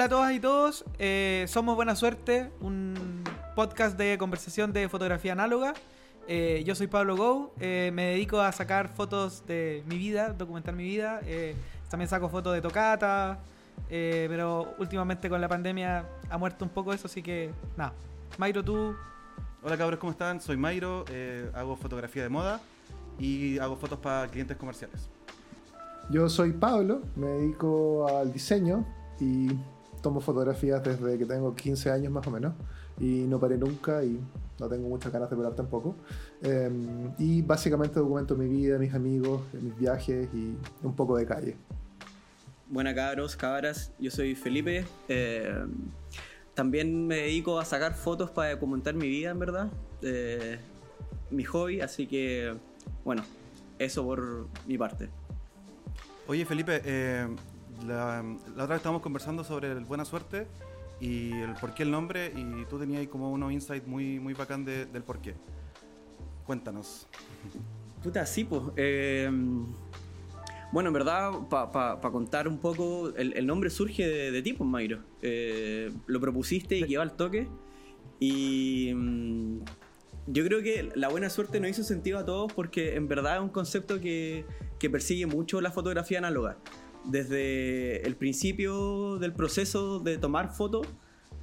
Hola a todas y todos, eh, somos Buena Suerte, un podcast de conversación de fotografía análoga. Eh, yo soy Pablo Go, eh, me dedico a sacar fotos de mi vida, documentar mi vida. eh, también saco fotos de tocata, eh, pero últimamente con la pandemia ha muerto un poco eso, así que nada. Mayro, tú, Hola cabros, ¿cómo están? Soy Mayro, eh, hago fotografía de moda y hago fotos para clientes comerciales. Yo soy Pablo, me dedico al diseño y tomo fotografías desde que tengo 15 años más o menos y no paré nunca y no tengo muchas ganas de parar tampoco. Eh, y básicamente documento mi vida, mis amigos, mis viajes y un poco de calle. Buena cabros, cabras, yo soy Felipe. eh, también me dedico a sacar fotos para documentar mi vida, en verdad. eh, mi hobby, así que, bueno, eso por mi parte. Oye Felipe, eh, la, la otra vez estábamos conversando sobre el Buena Suerte y el por qué el nombre y tú tenías ahí como unos insights muy, muy bacán de- del por qué. Cuéntanos. Puta, sí, pues. eh, bueno, en verdad, para contar un poco, el, el nombre surge de, de ti, pues, Mayro. Eh, lo propusiste y quedó al toque. Y mm, yo creo que la buena suerte nos hizo sentido a todos porque en verdad es un concepto que, que persigue mucho la fotografía análoga. Desde el principio del proceso de tomar fotos,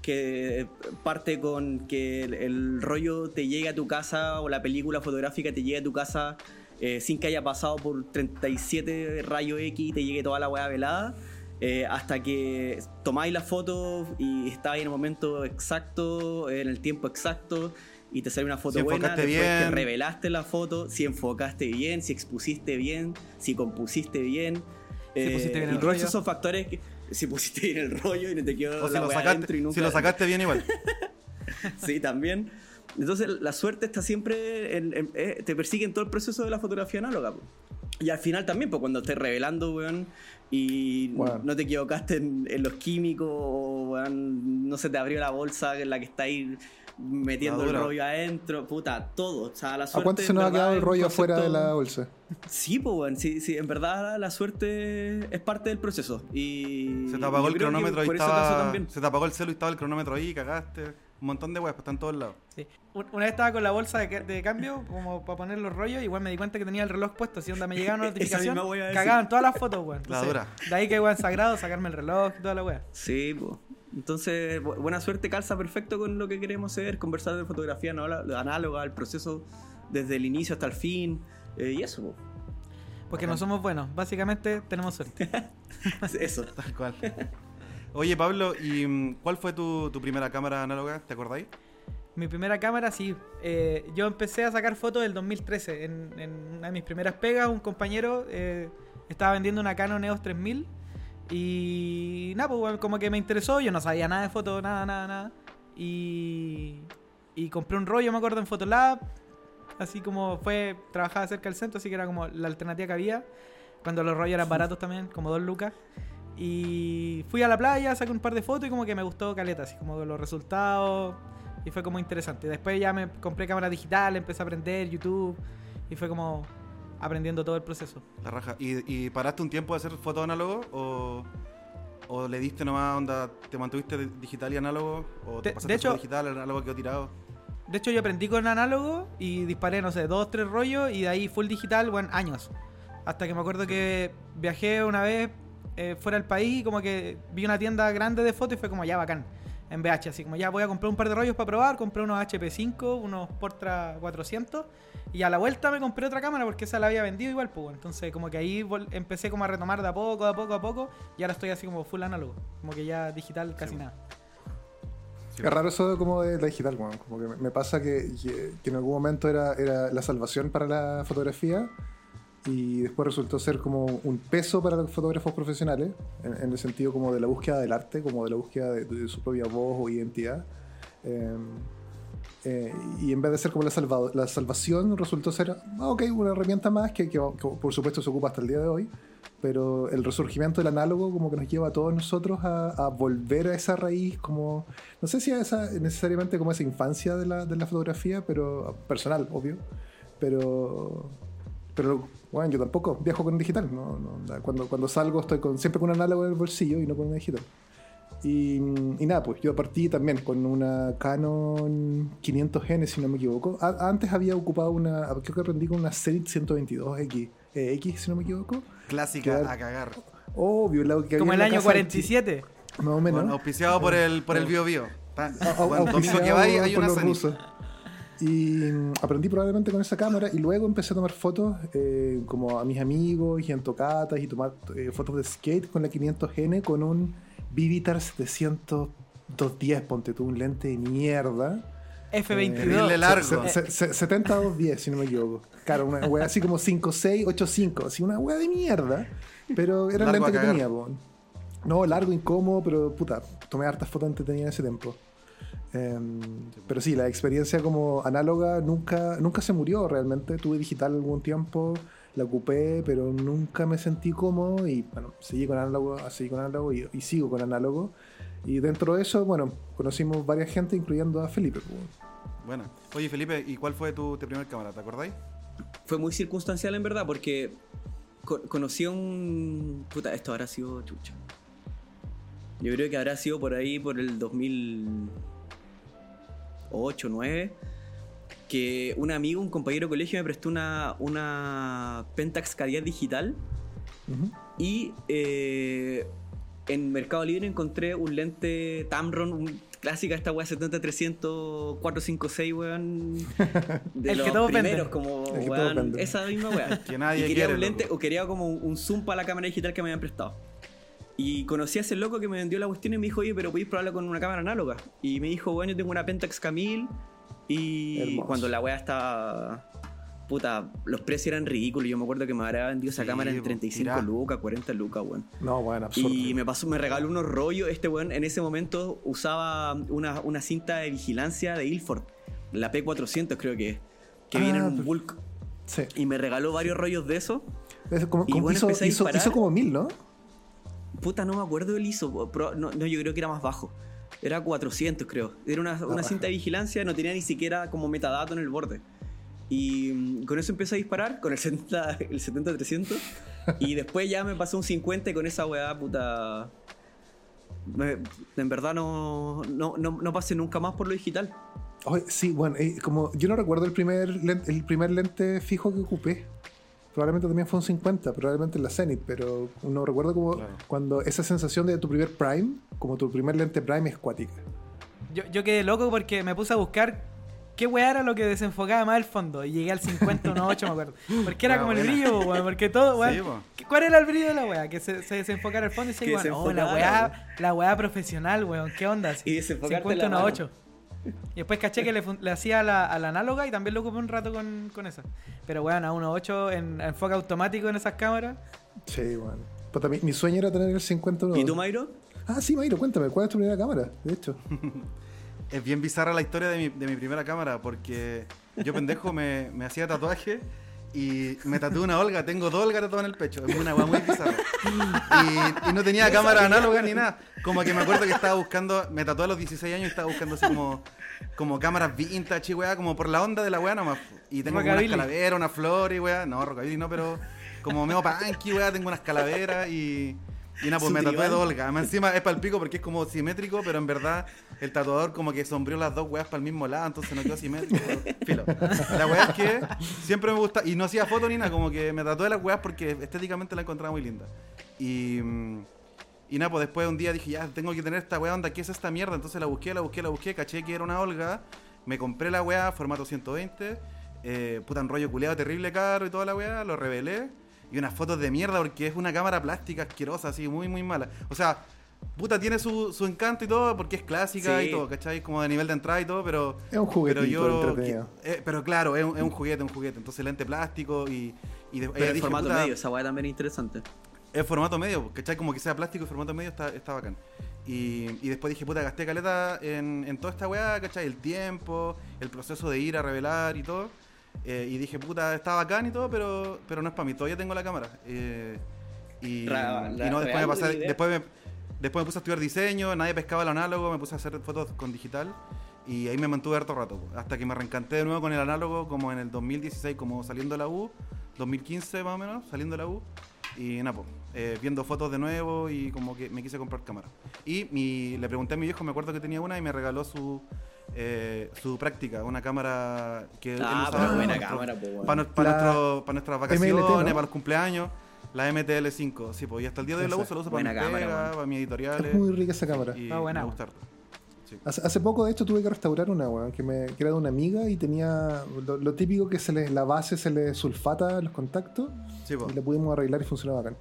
que parte con que el, el rollo te llegue a tu casa o la película fotográfica te llegue a tu casa eh, sin que haya pasado por 37 rayos X y te llegue toda la weá velada. eh, hasta que tomáis la foto y estáis en el momento exacto, en el tiempo exacto, y te sale una foto Si buena, después bien. revelaste la foto, si enfocaste bien, si expusiste bien, si compusiste bien. Si pusiste bien y el todos rollo. esos son factores que si pusiste bien el rollo y no te quedó O si lo, sacaste, y nunca si lo sacaste bien igual. Sí, también. Entonces, la suerte está siempre. En, en- eh, te persigue en todo el proceso de la fotografía análoga. po. Y al final también, pues cuando estés revelando, weón, y Bueno. no te equivocaste en, en los químicos, o, weón, no se te abrió la bolsa en la que estáis metiendo el rollo adentro, puta, todo. O sea, la ¿A suerte. cuánto se nos ha quedado el rollo afuera de la bolsa? Sí, pues, weón, sí, sí, en verdad la suerte es parte del proceso. Y. Se te apagó el cronómetro y estaba. también. Se te apagó el celu y estaba el cronómetro ahí, cagaste. Un montón de weas, pues están en todos lados. Sí. Un- Una vez estaba con la bolsa de, ca- de cambio, como para poner los rollos, igual me di cuenta que tenía el reloj puesto, así onda me llegaba una notificación, a cagaban todas las fotos, weón. La dura. De ahí que weón sagrado, sacarme el reloj y toda la wea. Sí, pues. Entonces, bu- buena suerte calza perfecto con lo que queremos hacer, conversar de fotografía anal- análoga, el proceso desde el inicio hasta el fin, eh, y eso, po. Porque no somos buenos, básicamente tenemos suerte. eso. Tal cual. Oye Pablo, ¿y mm, cuál fue tu, tu primera cámara análoga? ¿Te acordáis? Mi primera cámara, sí. eh, yo empecé a sacar fotos del 2013. En, en una de mis primeras pegas, un compañero eh, estaba vendiendo una Canon EOS 3000. Y nada, pues como que me interesó. Yo no sabía nada de fotos, nada, nada, nada. Y, y compré un rollo, me acuerdo, en Photolab. Así como fue, trabajaba cerca del centro, así que era como la alternativa que había. Cuando los rollos eran baratos también, como dos lucas. Y fui a la playa, saqué un par de fotos y como que me gustó caleta, así como los resultados. Y fue como interesante. Después ya me compré cámara digital, empecé a aprender YouTube. Y fue como aprendiendo todo el proceso. La raja. ¿Y, y paraste un tiempo de hacer foto análogo? ¿O, o le diste nomás onda, te mantuviste digital y análogo? ¿O te pasaste de hecho- digital, el análogo quedó tirado? De hecho, yo aprendí con análogo y disparé, no sé, dos, tres rollos. Y de ahí full digital, bueno, años. Hasta que me acuerdo que viajé una vez eh, fuera del país y como que vi una tienda grande de fotos y fue como ya bacán. En VH, así como ya voy a comprar un par de rollos para probar. Compré unos HP5, unos Portra 400. Y a la vuelta me compré otra cámara porque esa la había vendido igual, pues. bueno. Entonces, como que ahí empecé como a retomar de a poco, de a poco, a poco. Y ahora estoy así como full análogo. Como que ya digital casi Sí. nada. Sí. Es raro eso como de la digital, weón. Como que me- pasa que- que en algún momento era, era la salvación para la fotografía y después resultó ser como un peso para los fotógrafos profesionales, en, en el sentido como de la búsqueda del arte, como de la búsqueda de, de su propia voz o identidad. Eh, eh, y en vez de ser como la, salvado- la salvación, resultó ser, ah, ok, una herramienta más que, que- que por supuesto se ocupa hasta el día de hoy, pero el resurgimiento del análogo como que nos lleva a todos nosotros a, a volver a esa raíz, como, no sé si a esa, necesariamente como esa infancia de la, de la fotografía, pero personal, obvio, pero... Pero, bueno, yo tampoco viajo con digital. ¿no? No, cuando, cuando salgo estoy con, siempre con un análogo en el bolsillo y no con una digital. Y, y nada, pues yo partí también con una Canon 500N, si no me equivoco. A- antes había ocupado una, creo que aprendí con una Zenith 122X, eh, X, si no me equivoco. Clásica a cagar. Obvio, la que Como el año casa del ti- 47. Más o menos. Bueno, auspiciado por el, por el Bio Bio. Domingo que vais hay una rusos. Y mm, aprendí probablemente con esa cámara y luego empecé a tomar fotos eh, como a mis amigos y en tocatas y tomar eh, fotos de skate con la 500N con un Vivitar 700 210, ponte tú, un lente de mierda. F22. Terrible largo. Se- se- se- 70 210, si no me equivoco. Claro, una wea así como 5685, así una wea de mierda. Pero era el lente que tenía, po. No, largo, incómodo, pero puta, tomé hartas fotos entretenidas en ese tiempo. Em, pero sí, la experiencia como análoga nunca, nunca se murió realmente. Tuve digital algún tiempo, la ocupé, pero nunca me sentí cómodo y bueno, seguí con análogo, seguí con análogo y, y sigo con análogo. Y dentro de eso, bueno, conocimos varias gente, incluyendo a Felipe. po. Bueno. Oye, Felipe, ¿y cuál fue tu, tu primer cámara? ¿Te acordáis? Fue muy circunstancial en verdad porque co- conocí a un... Puta, esto habrá sido chucha. Yo creo que habrá sido por ahí por el 2008, 2009 que un amigo, un compañero de colegio me prestó una, una Pentax K10 digital Ujú. y eh, en Mercado Libre encontré un lente Tamron, un, clásica esta weá 70-300 456, weón. De El que los todos venden. primeros, como El que todos weón, venden. esa misma weá. Que nadie y quería quiere, un lente, loco. o quería como un zoom para la cámara digital que me habían prestado. Y conocí a ese loco que me vendió la cuestión y me dijo, oye, pero podéis probarla con una cámara análoga. Y me dijo, bueno, yo tengo una Pentax Camil. Y Hermoso. cuando la weá estaba. Puta, los precios eran ridículos. Yo me acuerdo que me habría vendido esa Sí, cámara en po, 35 mirá. lucas, 40 lucas, weón. No, bueno, absurdo. Y me pasó, me regaló unos rollos. Este weón en ese momento usaba una, una cinta de vigilancia de Ilford, la P400 creo que es, que Ah, viene en un per- bulk. Sí. Y me regaló varios rollos de eso. Es como, Y como bueno, hizo, hizo- hizo como mil, ¿no? Puta, no me acuerdo del ISO. pero no, yo creo que era más bajo. Era 400, creo. Era una, una cinta de vigilancia, no tenía ni siquiera como metadato en el borde. Y mm, con eso empecé a disparar, con el 70 el 70-300. y después ya me pasó un 50 y con esa weá, puta. me- en verdad no, no, no, no pasé nunca más por lo digital. Sí, bueno, eh, como yo no recuerdo el primer, el primer lente fijo que ocupé. Probablemente también fue un 50, probablemente en la Zenith, pero no recuerdo como Claro. cuando esa sensación de tu primer Prime, como tu primer lente Prime es cuática. Yo, yo quedé loco porque me puse a buscar qué weá era lo que desenfocaba más el fondo. Y llegué al 50 o 8, me acuerdo. Porque era Weá como el brillo, weón. Porque todo, weón. Sí, po. ¿Qué- ¿Cuál era el brillo de la weá? Que se, se desenfocara el fondo y se weón, oh, la weá, la weá profesional, weón. ¿Qué onda? Y desenfocarte 50 la una mano. 8. Y después caché que le, hacía a la, a la análoga y también lo ocupé un rato con, con esa. Pero weón, a 1.8 en enfoque automático en esas cámaras. Sí, bueno. Puta, mi, mi sueño era tener el 51. ¿Y tú, Mayro? Ah, sí, Mayro, cuéntame, ¿cuál es tu primera cámara? De hecho. Es bien bizarra la historia de mi, de mi primera cámara porque yo pendejo me, me hacía tatuaje y me tatué una Olga, tengo dos Olga tatuadas en el pecho, es una weá muy bizarra. Y, y no tenía cámara análoga ni nada. Como que me acuerdo que estaba buscando, me tatué a los 16 años y estaba buscando así como, como cámaras vintage y weá, como por la onda de la weá nomás. Y tengo como unas calaveras, una flor y weá. No, rockabilly no, pero como medio punky, weá, tengo unas calaveras y... Y nada, pues me tatué dos Olga. Encima es palpico porque es como simétrico, pero en verdad el tatuador como que sombreó las dos weas para el mismo lado, entonces no quedó simétrico. Filo. La wea es que siempre me gusta, y no hacía foto ni nada, como que me tatué las weas porque estéticamente la encontraba muy linda. Y, mm, y nada, pues después un día dije, ya, tengo que tener esta wea onda, ¿qué es esta mierda? Entonces la busqué, la busqué, la busqué, caché que era una Olga, me compré la wea, formato 120, eh, puta, un rollo culeado terrible caro y toda la wea, lo revelé. Y unas fotos de mierda porque es una cámara plástica asquerosa, así, muy, muy mala. O sea, puta, tiene su, su encanto y todo porque es clásica Sí. y todo, ¿cachai? Como de nivel de entrada y todo, pero... Es un juguetito Pero yo... que- eh, pero claro, es un, es un juguete, un juguete. Entonces lente plástico y... y de- Pero eh, el dije, formato puta, medio, esa weá también es interesante. es formato medio, ¿cachai? Como que sea plástico y formato medio está, está bacán. Y, y después dije, puta, gasté caleta en, en toda esta weá, ¿cachai? El tiempo, el proceso de ir a revelar y todo. Eh, y dije, puta, está bacán y todo, pero, pero no es para mí, todavía tengo la cámara. Eh, y, y la- no, después me, pasé- después, me, después me puse a estudiar diseño, nadie pescaba el análogo, me puse a hacer fotos con digital. Y ahí me mantuve harto rato, hasta que me reencanté de nuevo con el análogo, como en el 2016, como saliendo de la U, 2015 más o menos, saliendo de la U. Y nada, pues, eh, viendo fotos de nuevo y como que me quise comprar cámara. Y mi- le pregunté a mi viejo, me acuerdo que tenía una y me regaló su, eh, su práctica, una cámara que él Ah, usaba para buena nuestro- cámara, po, weón. para, La nuestro- para nuestras MLT, vacaciones, ¿no? para los cumpleaños. La MTL5, sí, pues y hasta el día de hoy la uso, la uso para Buena cámara, pegas, weón. para mis editoriales. Es muy rica esa cámara. Y Ah, buena, me weón. gusta harto. Sí. Hace, hace poco, de hecho, tuve que restaurar una, weón, que, me, que era de una amiga y tenía lo, lo típico que se le, la base se le sulfata a los contactos Sí, pues. y la pudimos arreglar y funcionaba bacán.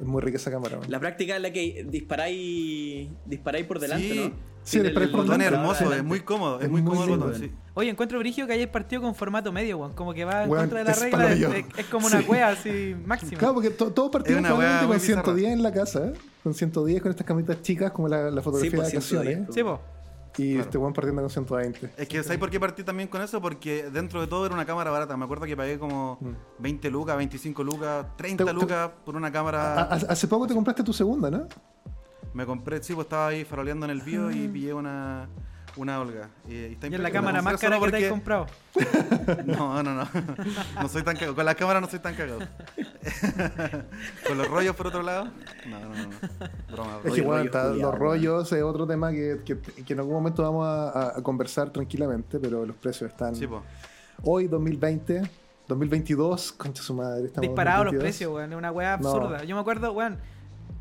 Es muy rica esa cámara. La práctica es la que disparáis, disparáis por delante, Sí. ¿no? Sí, Tiene disparáis El por botón es delante. hermoso, es muy cómodo, es, Es muy muy cómodo el botón, sí. Oye, encuentro brillo que hayáis partido con formato medio, weón. Como que va en contra de la regla. Es, yo. es- es como una Sí. wea así máxima. Claro, porque to- todos partimos probablemente con 110 bizarra. en la casa, ¿eh? con 110 con estas camitas chicas como la, la fotografía pues, de 110, vacaciones. Sí, po. Y Claro. este weón partiendo con 120. Es que, ¿sabes por qué partí también con eso? Porque dentro de todo era una cámara barata. Me acuerdo que pagué como Mm. 20 lucas, 25 lucas, 30 Te- te- lucas por una cámara. ha- Hace poco te compraste tu segunda, ¿no? Me compré, sí, pues estaba ahí faroleando en el bio Ah. y pillé una, una Olga. Y, y está Y es la cámara más cara que te has comprado. No, no, no. No soy tan cagado. Con las cámaras no soy tan cagado. Con los rollos por otro lado. No, no, no. Broma, Es broma. que, Oye, bueno, rollos está- culiados, los rollos es otro tema que, que- que en algún momento vamos a, a conversar tranquilamente, pero los precios están. Sí, pues. Hoy, 2020, 2022, concha su madre. Disparados los 2022. precios, weón. Es una weá No. absurda. Yo me acuerdo, weón.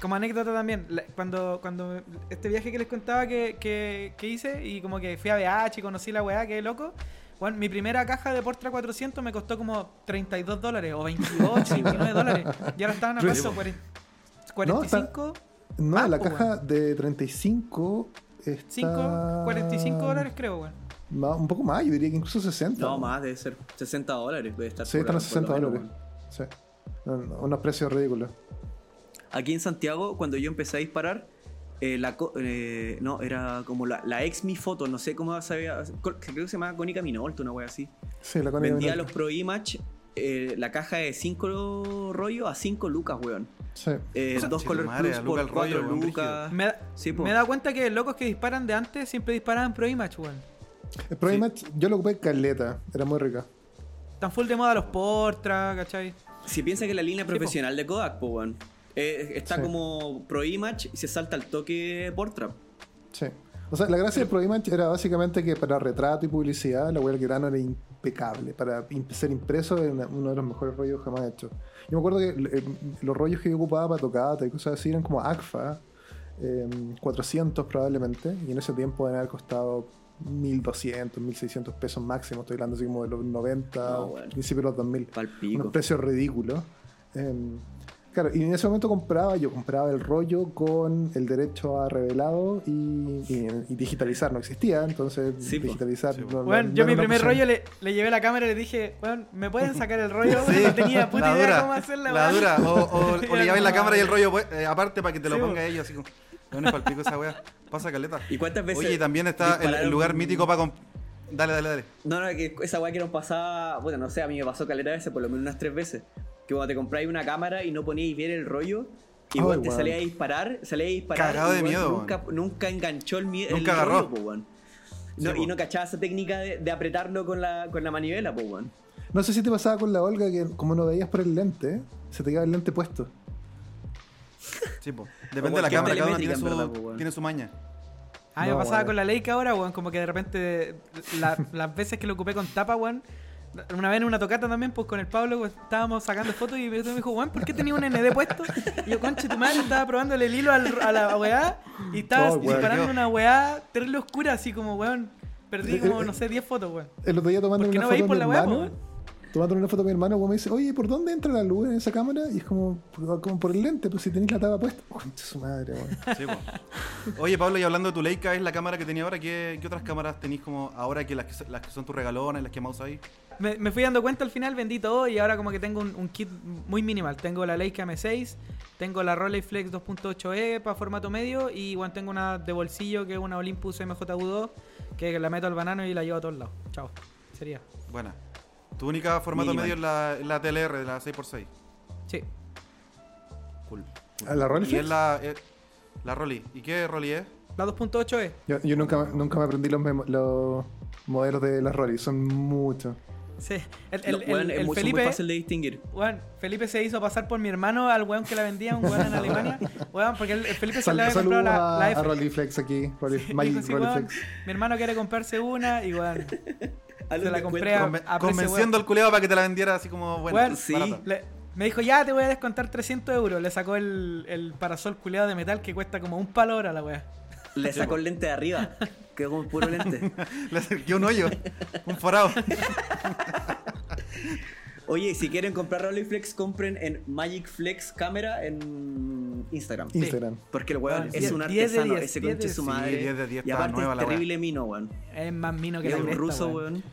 Como anécdota también, cuando, cuando este viaje que les contaba que, que, que hice y como que fui a BH y conocí la weá, que loco. Weón, mi primera caja de Portra 400 me costó como 32 dólares o 28, 29 dólares. Y ahora estaban a Cuaren- 45, No, la caja de 35 está. 5, 45 dólares creo, weón. Un poco más, yo diría que incluso 60. No, más, debe ser 60 dólares. Debe estar Sí, por- están a por 60 lo menos, dólares. weón. Sí. No, no, unos precios ridículos. Aquí en Santiago, cuando yo empecé a disparar, eh, la co- eh, no, era como la, la ex mi foto, no sé cómo se había. Creo que se llama Cónica Minolta, una wea así. Sí, la Connie Vendía Minolta. los Pro Image, eh, la caja de 5 rollos a 5 lucas, weón. Sí. Eh, O sea, dos Color madre, Plus por el rollo, 4 weón, lucas. Me, da- Sí, me he dado cuenta que locos que disparan de antes siempre disparaban Pro Image, weón. El Pro Image, yo lo ocupé en caleta, era muy rica. Están full de moda los Portra, ¿cachai? Si piensa que la línea po. profesional de Kodak, pues, weón. Eh, está Sí. como Pro Image y se salta al toque Portra. Sí. O sea, la gracia del Pro Image era básicamente que para retrato y publicidad, la web del grano era impecable. Para ser impreso era uno de los mejores rollos jamás hechos. Yo me acuerdo que eh, los rollos que yo ocupaba para tocata y cosas así eran como ACFA, eh, 400 probablemente, y en ese tiempo deben haber costado 1200, 1600 pesos máximo. Estoy hablando así como de los 90, No, bueno. principios de los 2000 Pal unos precios ridículos. Eh, claro, y en ese momento compraba, yo compraba el rollo con el derecho a revelado y, y- y digitalizar no existía, entonces Sí, digitalizar. Sí, no- no- Weón, no yo mi primer opción. rollo le, le llevé la cámara y le dije, weón, ¿me pueden sacar el rollo? Sí, no tenía puta la idea dura, cómo hacerla, La dura. O, o- o le lleváis la cámara y el rollo pues, eh, aparte para que te lo Sí, ponga ella, así como. No es palpico esa wea. Pasa caleta. ¿Y cuántas veces? Oye, también está el, el lugar mítico para. Dale, dale, dale. No, no, que esa weá que nos pasaba, bueno, no sé, a mí me pasó caleta veces, por lo menos unas tres veces. Que cuando te compráis una cámara y no poníais bien el rollo, igual Ay, te weón. salía a disparar, salía a disparar. Cagado de miedo, Nunca, nunca enganchó el, mie- el Nunca agarró. rollo, po, weón. No, Sí, po. y no cachaba esa técnica de, de apretarlo con la, con la manivela, po, weón. No sé si te pasaba con la Olga que como no veías por el lente, se te quedaba el lente puesto. Sí, po. Depende de la cámara, cada uno tiene su, verdad, po, tiene su maña. A mí me No, pasaba con la Leica ahora, weón, como que de repente la- las veces que lo ocupé con tapa, weón. Una vez en una tocata también, pues con el Pablo weón, estábamos sacando fotos y me dijo, weón, ¿por qué tenía un ND puesto? Y yo, conche, tu madre, estaba probándole el hilo al- a la weá y estaba Oh, disparando Yo- una weá terrible oscura, así como, weón, perdí como, no sé, 10 fotos, weón. El otro día tomando ¿Por qué una no veis foto por la weá, weón? Tomando una foto a mi hermano, weón, me dice, oye, ¿por dónde entra la luz en esa cámara? Y es como, como por el lente, pues si tenéis la tapa puesta. Concha su madre, weón. Sí, po. Oye, Pablo, y hablando de tu Leica, es la cámara que tenía ahora. ¿Qué, qué otras cámaras tenéis como ahora que las que, son- las que son tus regalonas, las que más usáis? Me, me fui dando cuenta al final, vendí todo y ahora como que tengo un, un kit muy minimal. Tengo la Leica M6, tengo la Rolleiflex 2.8e para formato medio y bueno, tengo una de bolsillo que es una Olympus MJU2 que la meto al banano y la llevo a todos lados. Chao. Sería. Buena. Tu única formato Minimal. medio es la, es la TLR, de la 6x6. Sí. Cool. ¿A la Rolleiflex? Y es la, es- la Rolly. ¿Y qué Rolly es? La 2.8e. Yo, yo nunca, nunca me aprendí los, memo- los modelos de las Rolly, son muchos. Sí. El, el- el- el es muy, son muy Felipe, fácil de distinguir. weón, Felipe se hizo pasar por mi hermano al weón que la vendía, un weón en Alemania. Weón, porque el, el Felipe se le había comprado la, la a F. Rolleiflex aquí. Rolli- Dijo, Magic sí, weón, mi hermano quiere comprarse una y weón, se la compré a, convenciendo al culeado para que te la vendiera así como bueno. Sí. Le- me dijo, ya te voy a descontar 300 euros. Le sacó el, el parasol culeado de metal que cuesta como un palo ahora la wea. Le sacó el lente de arriba. Quedó como puro lente. Le acerqué un hoyo, un forado. Oye, si quieren comprar Rolleiflex, compren en Magic Flex Cámara en Instagram. Instagram. Porque el weón Ah, es un artesano, diez, ese diez conche su madre. diez de diez, y está aparte nueva es la weá. terrible mino, weón. Es más mino que Es la un ruso, weón. weón.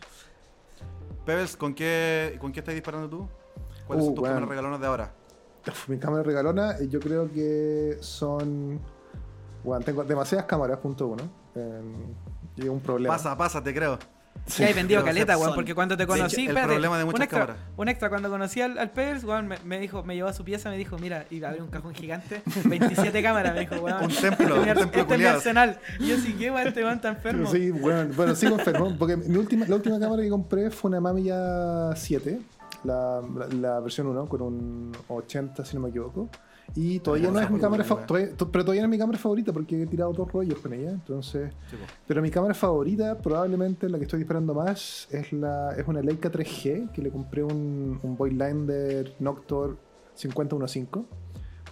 Pebbles, ¿con qué, ¿con qué estás disparando tú? ¿Cuáles Uh, son tus weón. cámaras regalonas de ahora? Uf, mi cámara regalona, eh, yo creo que son. Bueno, tengo demasiadas cámaras, punto uno. Eh, y un problema. Pasa, pasa, te creo. Sí, hay vendido pero caleta, weón, porque cuando te conocí, hecho, el espérate, problema de un muchas extra, cámaras. un extra, cuando conocí al, al Pebbles, weón, me, me dijo, me llevó a su pieza, me dijo, mira, y había un cajón gigante, 27 cámaras, me dijo, weón. Un templo, Este un templo este es mi culiado. arsenal. Y yo sí, ¿qué weón, este weón está enfermo? Sí, bueno, bueno, sigo enfermo. Porque mi última, la última cámara que compré fue una Mamiya 7, la, la, la versión 1, con un 80, si no me equivoco. Y todavía no es mi cámara fa- todavía- to- pero todavía no es mi cámara favorita porque he tirado dos rollos con ella. Entonces, Sí, pero mi cámara favorita, probablemente la que estoy disparando más, es la es una Leica 3G que le compré un, un Voigtlander Noctor 5015.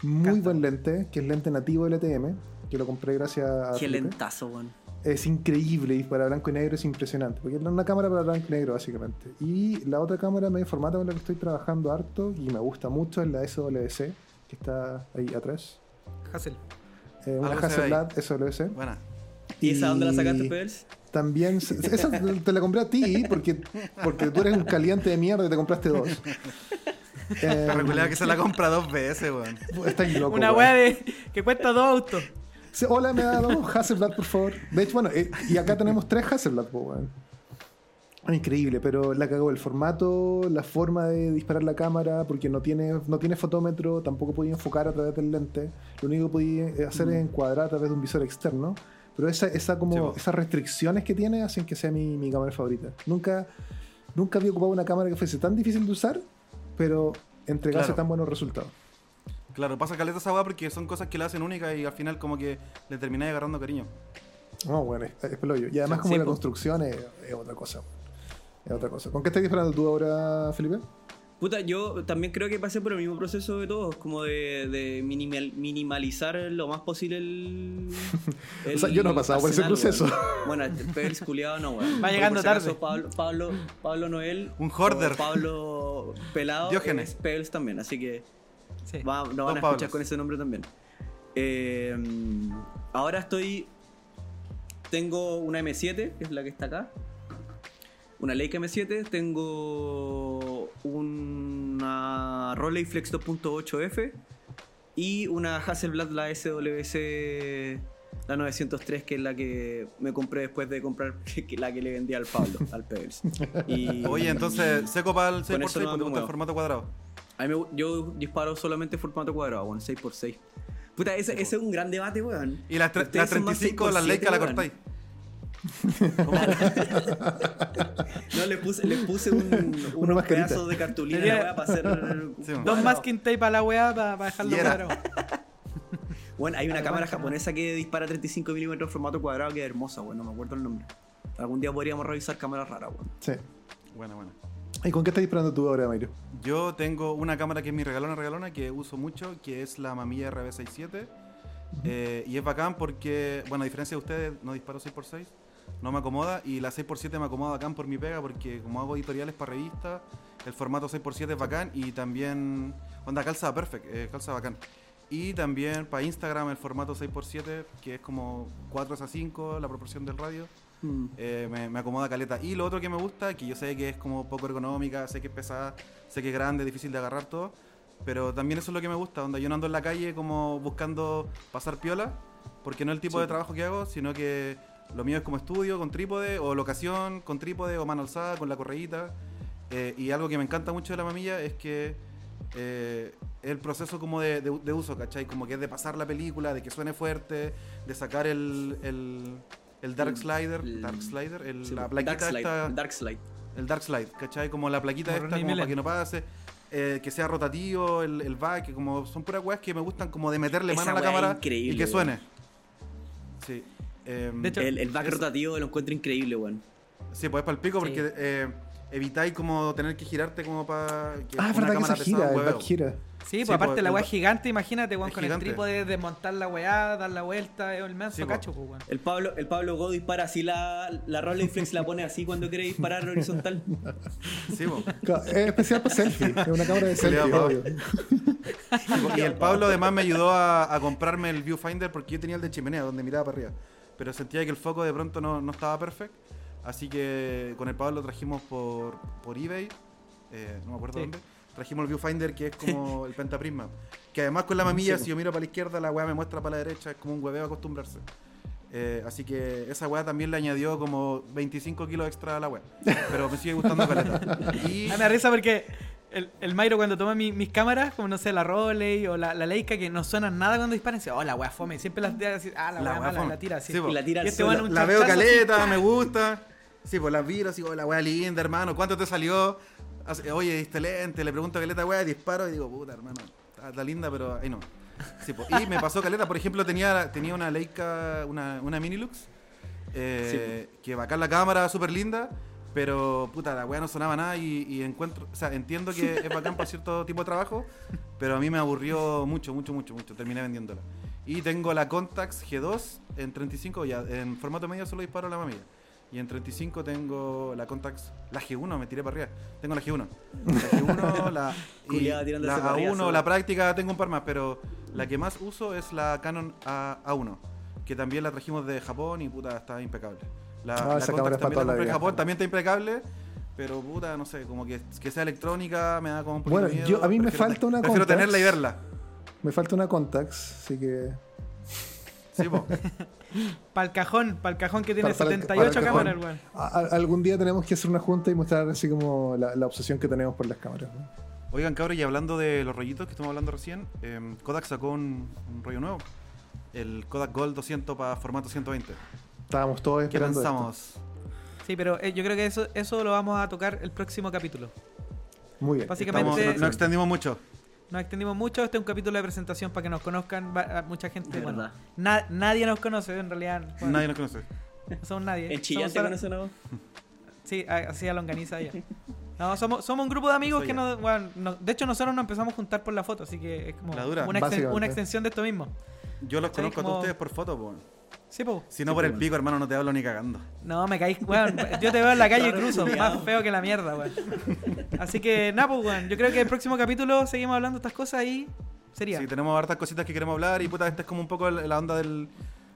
Muy buen lente, que es lente nativo LTM, que lo compré gracias a. Qué Felipe. lentazo, weón. Es increíble y para blanco y negro es impresionante, porque es una cámara para blanco y negro básicamente. Y la otra cámara medio formato con la que estoy trabajando harto y me gusta mucho es la SWC, que está ahí atrás. Hassel. Eh, una ahí. Hasselblad SWC. Buena. ¿Y esa dónde la sacaste, Pebbles? También, se- esa te la compré a ti porque, porque tú eres un caliente de mierda y te compraste dos. Eh, recuerda que se la compra dos veces, weón. Estás loco. Una weá de que cuesta dos autos. Hola, me da dos Hasselblad, por favor. De hecho, bueno, eh, y acá tenemos tres Hasselblad, weón. Increíble, pero la cagó el formato, la forma de disparar la cámara, porque no tiene, no tiene fotómetro, tampoco podía enfocar a través del lente. Lo único que podía hacer es encuadrar a través de un visor externo. Pero esa, esa como, Sí, esas restricciones que tiene hacen que sea mi, mi cámara favorita. Nunca, nunca había ocupado una cámara que fuese tan difícil de usar, pero entregase Claro. tan buenos resultados. Claro, pasa caleta esa weá porque son cosas que la hacen única y al final como que le termináis agarrando cariño. No, bueno, es, es pelollo. Y además, Sí, como la construcción es, es otra cosa. Es otra cosa. ¿Con qué estás disparando tú ahora, Felipe? Puta, yo también creo que pasé por el mismo proceso de todos, como de, de minimal- minimalizar lo más posible el. O sea, yo no he pasado por ese proceso. weón. Bueno, el Pebbles culiado no, weón. Va llegando tarde. Pablo, Pablo, Pablo Noel. Un hoarder. Pablo Pelado. Diógenes. Es Pebbles también, así que Sí. va- nos van a escuchar Pablos. con ese nombre también. Eh, ahora estoy. Tengo una M7, que es la que está acá. Una Leica M7. Tengo una Rolleiflex 2.8F. Y una Hasselblad, la SWC, la 903, que es la que me compré después de comprar que- la que le vendí al Pablo, al Pebbles. Y- Oye, entonces, seco para el 6x6 Con eso no porque gusta el formato cuadrado. A mí me gu- yo disparo solamente formato cuadrado, bueno, 6x6. Puta, ese, ese es un gran debate, weón. Y las, tre- Ustedes las son más 35, las 6x7, Leica la cortáis. No, le puse, le puse un, Una unos pedazos de cartulina Sería- la weá, para hacer. Sí. Dos masking tape a la weá para dejarlo Y era. cuadrado. Bueno, hay una cámara japonesa que dispara 35 milímetros formato cuadrado que es hermosa, weón. No me acuerdo el nombre. Algún día podríamos revisar cámaras raras, weón. Sí. Buena, buena. ¿Y con qué estás disparando tú ahora, Mayro? Yo tengo una cámara que es mi regalona regalona que uso mucho, que es la Mamilla RB67. Eh, y es bacán porque, bueno, a diferencia de ustedes, no disparo 6x6, no me acomoda. Y la 6x7 me acomoda bacán por mi pega porque como hago editoriales para revistas, el formato 6x7 es bacán y también, onda, calza perfect, eh, calza bacán. Y también para Instagram el formato 6x7, que es como 4 a 5, la proporción del radio. Mm. Eh, me, me acomoda caleta. Y lo otro que me gusta, que yo sé que es como poco ergonómica, sé que es pesada, sé que es grande, difícil de agarrar todo, pero también eso es lo que me gusta, donde yo no ando en la calle como buscando pasar piola, porque no es el tipo Sí. de trabajo que hago, sino que lo mío es como estudio con trípode, o locación con trípode, o mano alzada con la correíta. Eh, y algo que me encanta mucho de la mamilla es que eh, el proceso como de, de- de uso, ¿cachai? Como que es de pasar la película, de que suene fuerte, de sacar el, el, el Dark El- Slider, el- Dark Slider, el- Sí, la Dark plaquita Slide, esta, Dark Slide. el Dark Slide, ¿cachai? Como la plaquita Como esta, como para que no pase. eh, que sea rotativo, el, el back, que como son puras weas que me gustan como de meterle Esa mano a la cámara y que suene. Sí. Em, De hecho, El, el back es- rotativo lo encuentro increíble, weón. Sí, pues es para el pico Sí. porque eh, evitáis como tener que girarte como para que Ah, una es verdad que pesada, gira, el back gira. Sí, pues Sí, aparte pues, la weá es gigante, imagínate, weón, con gigante. el trípode, desmontar la weá, dar la vuelta, es el manso Sí, po. cacho, pues, weón. El Pablo, el Pablo Go dispara así la, la Rolleiflex la pone así cuando quiere disparar horizontal. Sí, Es especial para selfie. Es una cámara de selfie, obvio. Y el Pablo además me ayudó a, a comprarme el viewfinder porque yo tenía el de chimenea donde miraba para arriba. Pero sentía que el foco de pronto no, no estaba perfecto. Así que con el Pablo lo trajimos por, por eBay. eh, no me acuerdo Sí. dónde. Trajimos el viewfinder que es como el pentaprisma. Que además con la mamilla, Sí, si yo miro para la izquierda, la weá me muestra para la derecha. Es como un hueveo acostumbrarse. Eh, así que esa weá también le añadió como 25 kilos extra a la weá. Pero me sigue gustando caleta. Y A mí me risa porque el, el Mayro cuando toma mi- mis cámaras, como no sé, la Roley o la, la Leica, que no suenan nada cuando disparan, dice, oh, la weá fome. Siempre las tira así, ah, la, La mala, fome. la tira así. Sí. Y la tira al Y este la veo caleta, ¡pah! me gusta. Sí, pues las viro así como la weá linda, hermano. ¿Cuánto te salió? Oye, diste lente, le pregunto a caleta weá, disparo y digo, puta, hermano, está, está linda, pero ahí no. Sí, pues, y me pasó caleta, por ejemplo, tenía, tenía una Leica, una, una Minilux, eh, que bacán la cámara, súper linda, pero puta, la weá no sonaba nada y, y encuentro, o sea, entiendo que es bacán para cierto tipo de trabajo, pero a mí me aburrió mucho, mucho, mucho, mucho. Terminé vendiéndola. Y tengo la Contax G2 en 35, ya en formato medio solo disparo la mamilla. Y en 35 tengo la Contax, la G1, me tiré para arriba. Tengo la G1. La G1, la, y la para arriba, A1, solo. la práctica, tengo un par más, pero la que más uso es la Canon A, A1, que también la trajimos de Japón y puta, está impecable. La, Ah, la esa para también la la compré en vida. Japón, también está impecable. Pero puta, no sé, como que, que sea electrónica me da como un poquito Bueno, de miedo. yo- a mí me Prefiero- falta una Prefiero Contax. tenerla y verla. Me falta una Contax, así que. Sí, po. Para el cajón, para el cajón que tiene Para- para el- 78 para el cajón. cámaras, weón. algún día tenemos que hacer una junta y mostrar así como la, la obsesión que tenemos por las cámaras. ¿no? Oigan, cabros, y hablando de los rollitos que estamos hablando recién, eh, Kodak sacó un, un rollo nuevo. El Kodak Gold 200 para formato 120. Estábamos todos ¿Qué esperando. esto. pensamos? Sí, pero eh, yo creo que eso, eso lo vamos a tocar el próximo capítulo. Muy bien. Básicamente- Estamos- no, no extendimos mucho. Nos extendimos mucho, este es un capítulo de presentación para que nos conozcan va- mucha gente. Bueno, verdad. na- nadie nos conoce en realidad. bueno, Nadie nos conoce. No somos nadie. En Chillán te conocen a vos. Sí, así a longaniza allá. No, somos, somos un grupo de amigos Soy que ya. nos, bueno, no- de hecho nosotros nos empezamos a juntar por la foto, así que es como La dura. Una, exten- una extensión de esto mismo. Yo los conozco a todos ustedes por foto, po. Sí, po. Si no Sí, por po, el pico, hermano, no te hablo ni cagando. No, me caí, weón. Yo te veo en la calle y Cabrón cruzo, culiao. más feo que la mierda, weón. Así que, nada, pues, weón. Yo creo que el próximo capítulo seguimos hablando de estas cosas y sería. Sí, tenemos hartas cositas que queremos hablar y puta, esta es como un poco la onda del,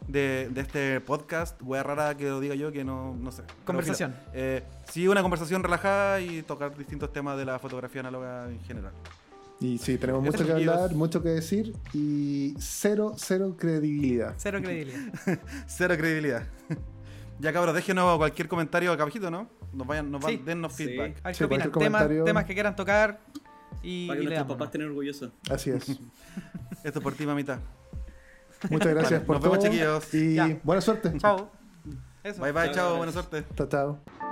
de, de este podcast. Wea rara que lo diga yo, que no, no sé. Conversación. eh, sí, una conversación relajada y tocar distintos temas de la fotografía análoga en general. Y sí, tenemos mucho que hablar, mucho que decir y cero, cero credibilidad. Cero credibilidad. Cero credibilidad. ya cabros, déjenos cualquier comentario acá abajito, ¿no? Nos vayan, nos van, Sí. dennos Sí. feedback. Sí, opinan. cualquier Temas, temas que quieran tocar y, Para que nuestros papás estén orgullosos. Así es. Esto es por ti, mamita. Muchas gracias Vale, por nos vemos, todo. chiquillos. Y Ya. buena suerte. Chao. Eso. Bye bye, Chao, chao, buena suerte. Chao, chao.